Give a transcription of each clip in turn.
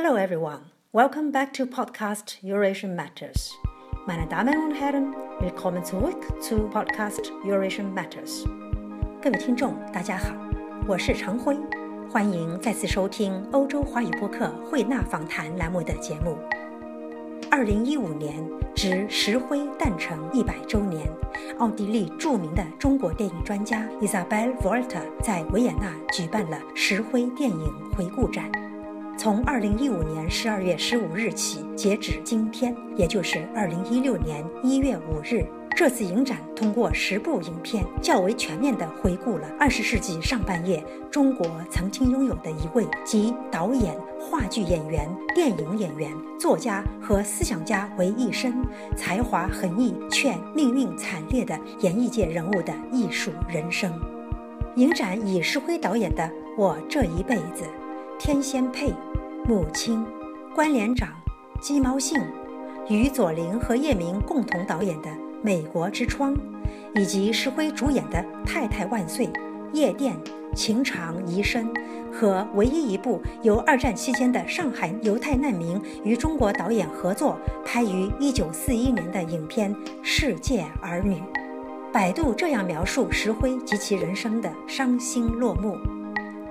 Hello everyone, welcome back to podcast Eurasian Matters. Meine Damen und Herren, willkommen zurück zu podcast Eurasian Matters. 各位听众，大家好，我是常辉，欢迎再次收听欧洲华语播客慧纳访谈栏目的节目。二零一五年值石灰诞辰一百周年，奥地利著名的中国电影专家 Isabel Volta 在维也纳举办了石灰电影回顾展。从二零一五年十二月十五日起，截止今天，也就是二零一六年一月五日，这次影展通过十部影片，较为全面地回顾了二十世纪上半叶中国曾经拥有的一位集导演、话剧演员、电影演员、作家和思想家为一身、才华横溢却命运惨烈的演艺界人物的艺术人生。影展以石灰导演的《我这一辈子》。天仙配、母亲、关连长、鸡毛信、于左琳和叶明共同导演的《美国之窗》，以及石辉主演的《太太万岁》《夜店》《情长遗深》和唯一一部由二战期间的上海犹太难民与中国导演合作拍于1941年的影片《世界儿女》。百度这样描述石辉及其人生的伤心落幕：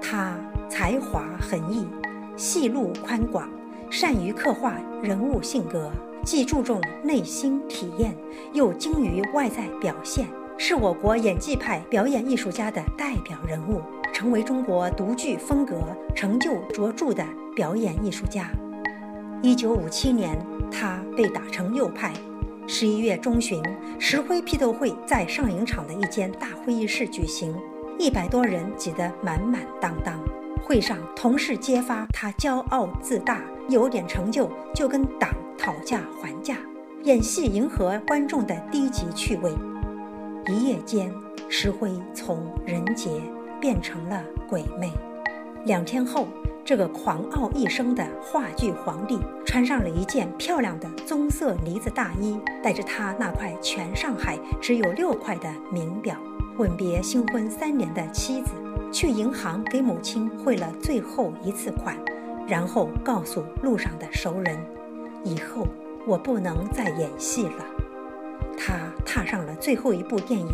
他。才华横溢，戏路宽广，善于刻画人物性格，既注重内心体验，又精于外在表现，是我国演技派表演艺术家的代表人物，成为中国独具风格、成就卓著的表演艺术家。一九五七年，他被打成右派。十一月中旬，石灰批斗会在上影厂的一间大会议室举行，一百多人挤得满满当当。会上，同事揭发他骄傲自大，有点成就就跟党讨价还价，演戏迎合观众的低级趣味。一夜间，石灰从人杰变成了鬼魅。两天后，这个狂傲一生的话剧皇帝穿上了一件漂亮的棕色呢子大衣，带着他那块全上海只有六块的名表，吻别新婚三年的妻子。去银行给母亲汇了最后一次款，然后告诉路上的熟人：“以后我不能再演戏了。”他踏上了最后一部电影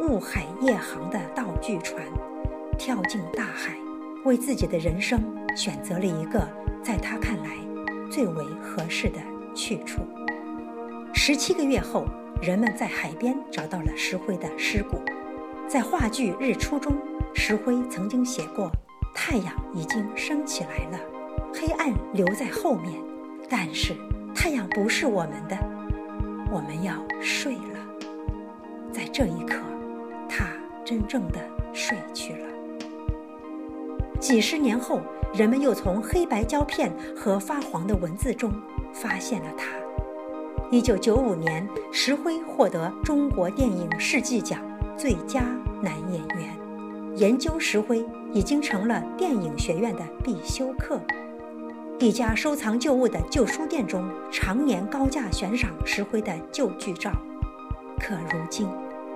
《雾海夜航》的道具船，跳进大海，为自己的人生选择了一个在他看来最为合适的去处。十七个月后，人们在海边找到了石灰的尸骨，在话剧《日出》中。石灰曾经写过：“太阳已经升起来了，黑暗留在后面，但是太阳不是我们的，我们要睡了。”在这一刻，他真正的睡去了。几十年后，人们又从黑白胶片和发黄的文字中发现了他。一九九五年，石灰获得中国电影世纪奖最佳男演员。研究石灰已经成了电影学院的必修课。一家收藏旧物的旧书店中，常年高价悬赏石灰的旧剧照，可如今，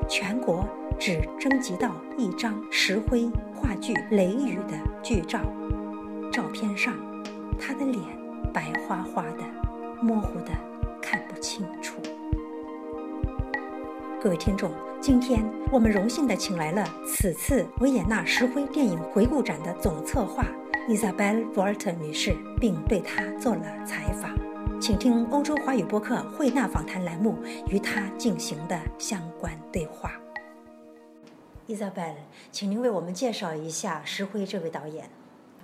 全国只征集到一张石灰话剧《雷雨》的剧照。照片上，他的脸白花花的，模糊的看不清楚。各位听众。今天我们荣幸地请来了此次维也纳石灰电影回顾展的总策划 Isabel Volta 女士，并对她做了采访。请听欧洲华语播客慧纳访谈栏目与她进行的相关对话。Isabel，请您为我们介绍一下石灰这位导演。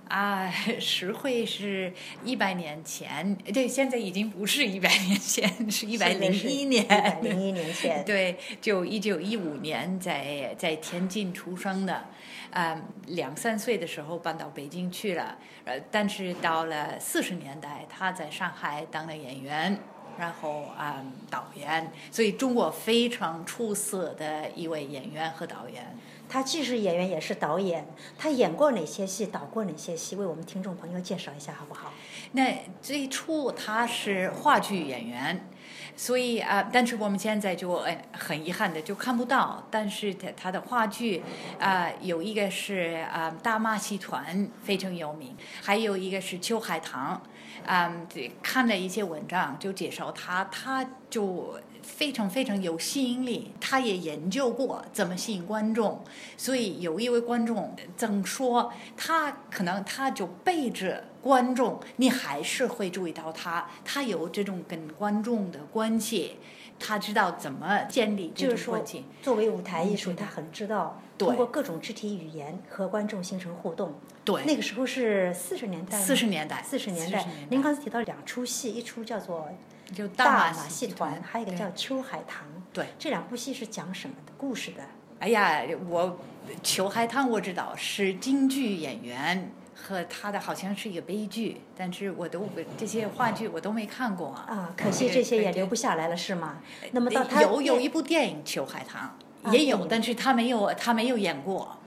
啊，石灰是一百年前，对，现在已经不是一百年前，是一百零一年。一百零一 年前。对，就一九一五年在在天津出生的，啊，两三岁的时候搬到北京去了，呃，但是到了四十年代，他在上海当了演员，然后啊导演，所以中国非常出色的一位演员和导演。他既是演员也是导演，他演过哪些戏，导过哪些戏，为我们听众朋友介绍一下好不好？那最初他是话剧演员，所以啊、但是我们现在就呃很遗憾的就看不到。但是他他的话剧啊、有一个是啊、大马戏团非常有名，还有一个是秋海棠。啊、对看了一些文章就介绍他，他就非常非常有吸引力。他也研究过怎么吸引观众，所以有一位观众曾说，他可能他就背着观众，你还是会注意到他，他有这种跟观众的关系，他知道怎么建立这就是说种关系。，作为舞台艺术，嗯他很知道通过各种肢体语言和观众形成互动。对，那个时候是四十年代，四十年代，四十年代40。您刚才提到两出戏，一出叫做就《大马马戏团》，还有一个叫《秋海棠》。对。这两部戏是讲什么的故事的？哎呀，我裘海棠我知道是京剧演员。和他的好像是一个悲剧，但是我都这些话剧我都没看过啊。啊，可惜这些也留不下来了，是吗？那么到他有有一部电影《裘海棠啊》也有，但是他没有他没有演过。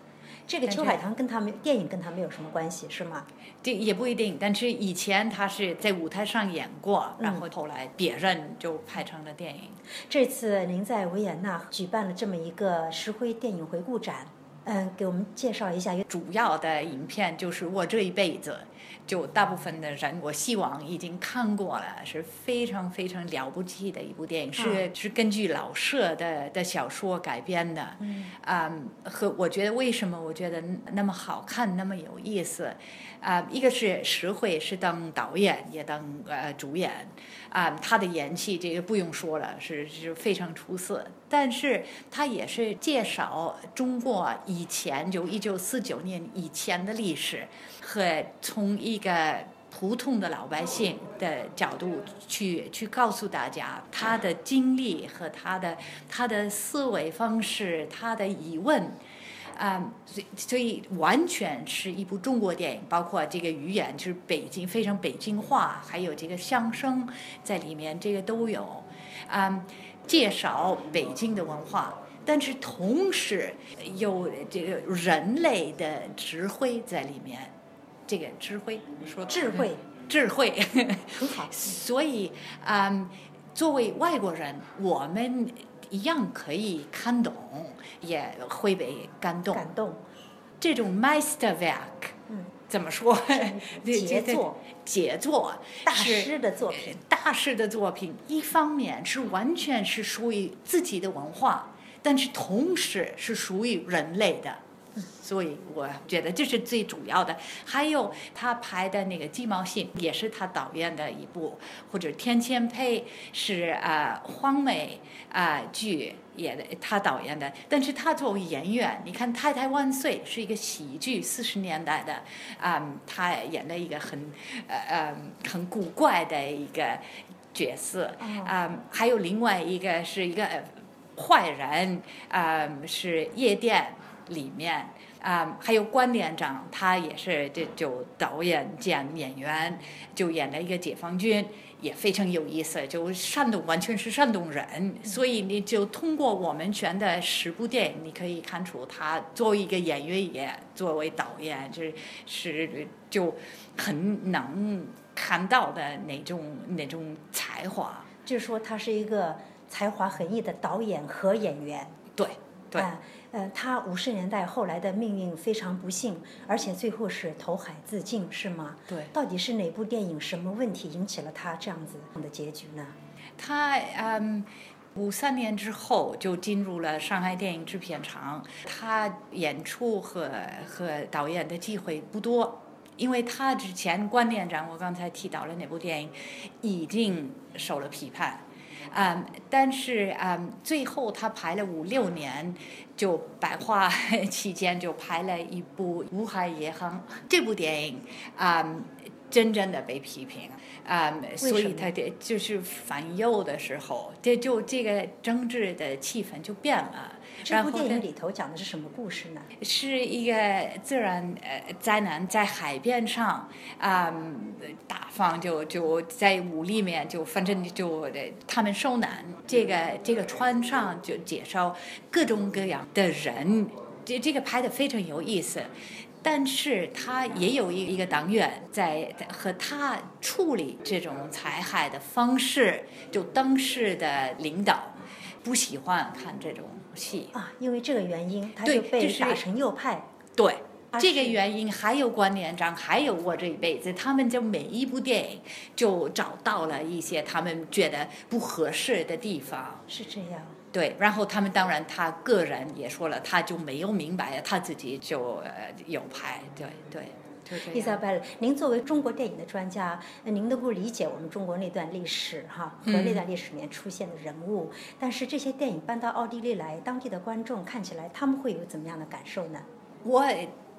这个秋海棠跟他们电影跟他没有什么关系，是吗？这也不一定，但是以前他是在舞台上演过，然嗯后后来别人就拍成了电影。这次您在维也纳举办了这么一个石灰电影回顾展，嗯，给我们介绍一下。主要的影片就是我这一辈子，就大部分的人，我希望已经看过了，是非常非常了不起的一部电影，是、是根据老舍的的小说改编的。嗯啊、和我觉得为什么我觉得那么好看，那么有意思，啊、一个是石慧是当导演也当呃主演，啊、他的演技这个不用说了，是是非常出色。但是他也是介绍中国以前就一九四九年以前的历史，和从一个普通的老百姓的角度去去告诉大家他的经历和他的他的思维方式，他的疑问。啊、所以所以完全是一部中国电影，包括这个语言就是北京非常北京话，还有这个相声在里面，这个都有。啊、介绍北京的文化，但是同时有这个人类的智慧在里面。这个智慧，我说智慧，智慧，很好。所以，嗯，作为外国人，我们一样可以看懂，也会被感动。感动，这种 Meisterwerk，嗯，怎么说？杰作，杰作，大师的作品。大师的作品，一方面是完全是属于自己的文化，但是同时是属于人类的。所以我觉得这是最主要的。还有他拍的那个《鸡毛信》也是他导演的一部，或者《天仙配》是啊、呃、黄梅啊、呃、剧也他导演的。但是他作为演员，你看《太太万岁》是一个喜剧，四十年代的啊、嗯，他演了一个很呃呃很古怪的一个角色啊、嗯，还有另外一个是一个坏人啊、嗯，是夜店。里面啊、嗯，还有关连长，他也是这就导演兼演员，就演了一个解放军，也非常有意思。就山东完全是山东人，所以你就通过我们选的十部电影，你可以看出他作为一个演员，也作为导演，就是是就很能看到的那种那种才华。就是说，他是一个才华横溢的导演和演员。对对。啊呃，他五十年代后来的命运非常不幸，而且最后是投海自尽，是吗？对。到底是哪部电影什么问题引起了他这样子的结局呢？他嗯，五三年之后就进入了上海电影制片厂，他演出和和导演的机会不多，因为他之前关连长我刚才提到了那部电影已经受了批判。嗯，但是嗯，最后他拍了五六年，就百花 期间就拍了一部《无海夜航》这部电影，嗯，真正的被批评，嗯，所以他的就是反右的时候，这就这个政治的气氛就变了。这部电影里头讲的是什么故事呢？是一个自然呃灾难，在海边上，啊、嗯，大方就就在屋里面，就反正就他们受难。这个这个船上就介绍各种各样的人这这个拍的非常有意思。但是他也有一一个党员在和他处理这种财害的方式，就当时的领导不喜欢看这种戏啊，因为这个原因，他就被就是打成右派。对。这个原因还有关连章，还有我这一辈子，他们就每一部电影就找到了一些他们觉得不合适的地方，是这样。对，然后他们当然他个人也说了，他就没有明白，他自己就呃有拍，对对。伊莎贝尔，您作为中国电影的专家，呃您能够理解我们中国那段历史哈和嗯那段历史里面出现的人物，但是这些电影搬到奥地利来，当地的观众看起来他们会有怎么样的感受呢？我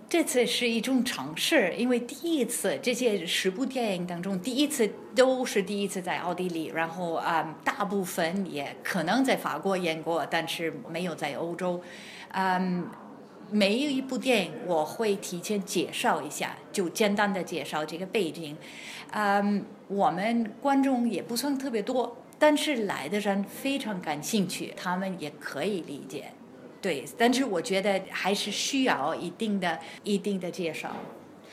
这次是一种尝试，因为第一次这些十部电影当中，第一次都是第一次在奥地利，然后啊、大部分也可能在法国演过，但是没有在欧洲，嗯。每一部电影我会提前介绍一下，就简单的介绍这个背景。嗯，我们观众也不算特别多，但是来的人非常感兴趣，他们也可以理解。对，但是我觉得还是需要一定的、一定的介绍。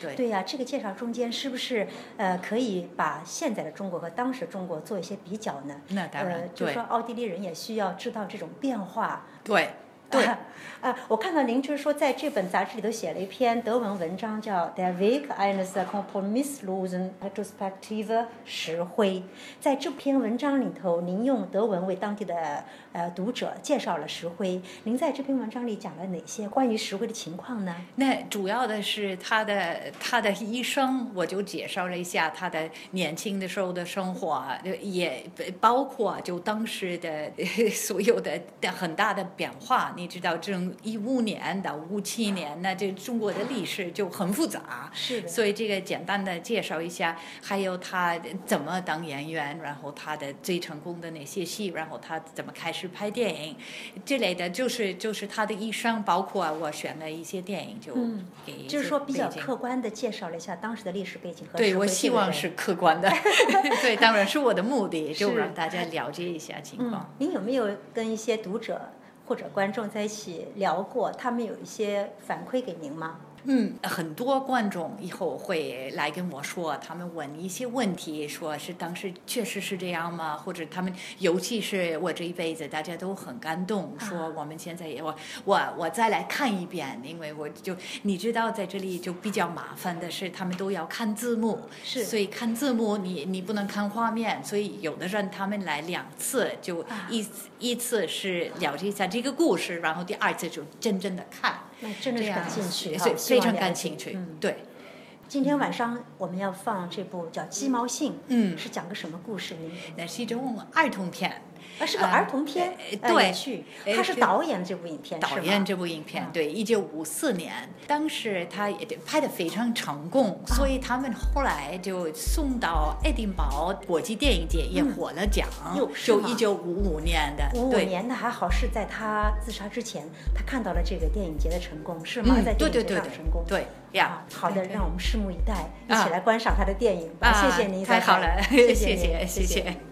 对，对呀、这个介绍中间是不是呃可以把现在的中国和当时中国做一些比较呢？那当然呃，就说奥地利人也需要知道这种变化。对，对 啊，我看到您就是说在这本杂志里头写了一篇德文文章，叫《Der Weg eines kompromisslosen Retrospektive 石灰》。在这篇文章里头，您用德文为当地的呃读者介绍了石灰。您在这篇文章里讲了哪些关于石灰的情况呢？那主要的是他的他的一生，我就介绍了一下他的年轻的时候的生活啊，也包括就当时的 所有的的很大的变化。你知道，这种一五年到五七年，那这中国的历史就很复杂。是的，所以这个简单的介绍一下，还有他怎么当演员，然后他的最成功的那些戏，然后他怎么开始拍电影，这类的，就是就是他的一生，包括我选了一些电影，就嗯给就是说比较客观的介绍了一下当时的历史背景和对，我希望是客观的，对，当然是我的目的，就是让大家了解一下情嗯况。，您有没有跟一些读者或者观众在一起聊过？他们有一些反馈给您吗？嗯，很多观众以后会来跟我说，他们问一些问题，说是当时确实是这样吗？或者他们，尤其是我这一辈子，大家都很感动，说我们现在也我我我再来看一遍，因为我就你知道，在这里就比较麻烦的是，他们都要看字幕，是所以看字幕你你不能看画面，所以有的人他们来两次，就啊一、一次是了解一下这个故事，然后第二次就真正的看。那真的是感兴趣哈非常感兴趣。嗯，对，今天晚上我们要放这部叫《鸡毛信》，嗯是讲个什么故事呢？那是一种儿童片，啊，是个呃儿童片，对他是是导演这部影片，导演这部影片，嗯对，一九五四年，当时他也拍的非常成功，啊所以他们后来就送到爱丁堡国际电影节也获了奖，就一九五五年的，五五。年的还好是在他自杀之前，他看到了这个电影节的成功，是吗？嗯，在电影节对对对对上成功。对呀啊，，好的，让我们拭目以待，一起啊来观赏他的电影吧。啊谢谢您，太好了，谢谢谢谢。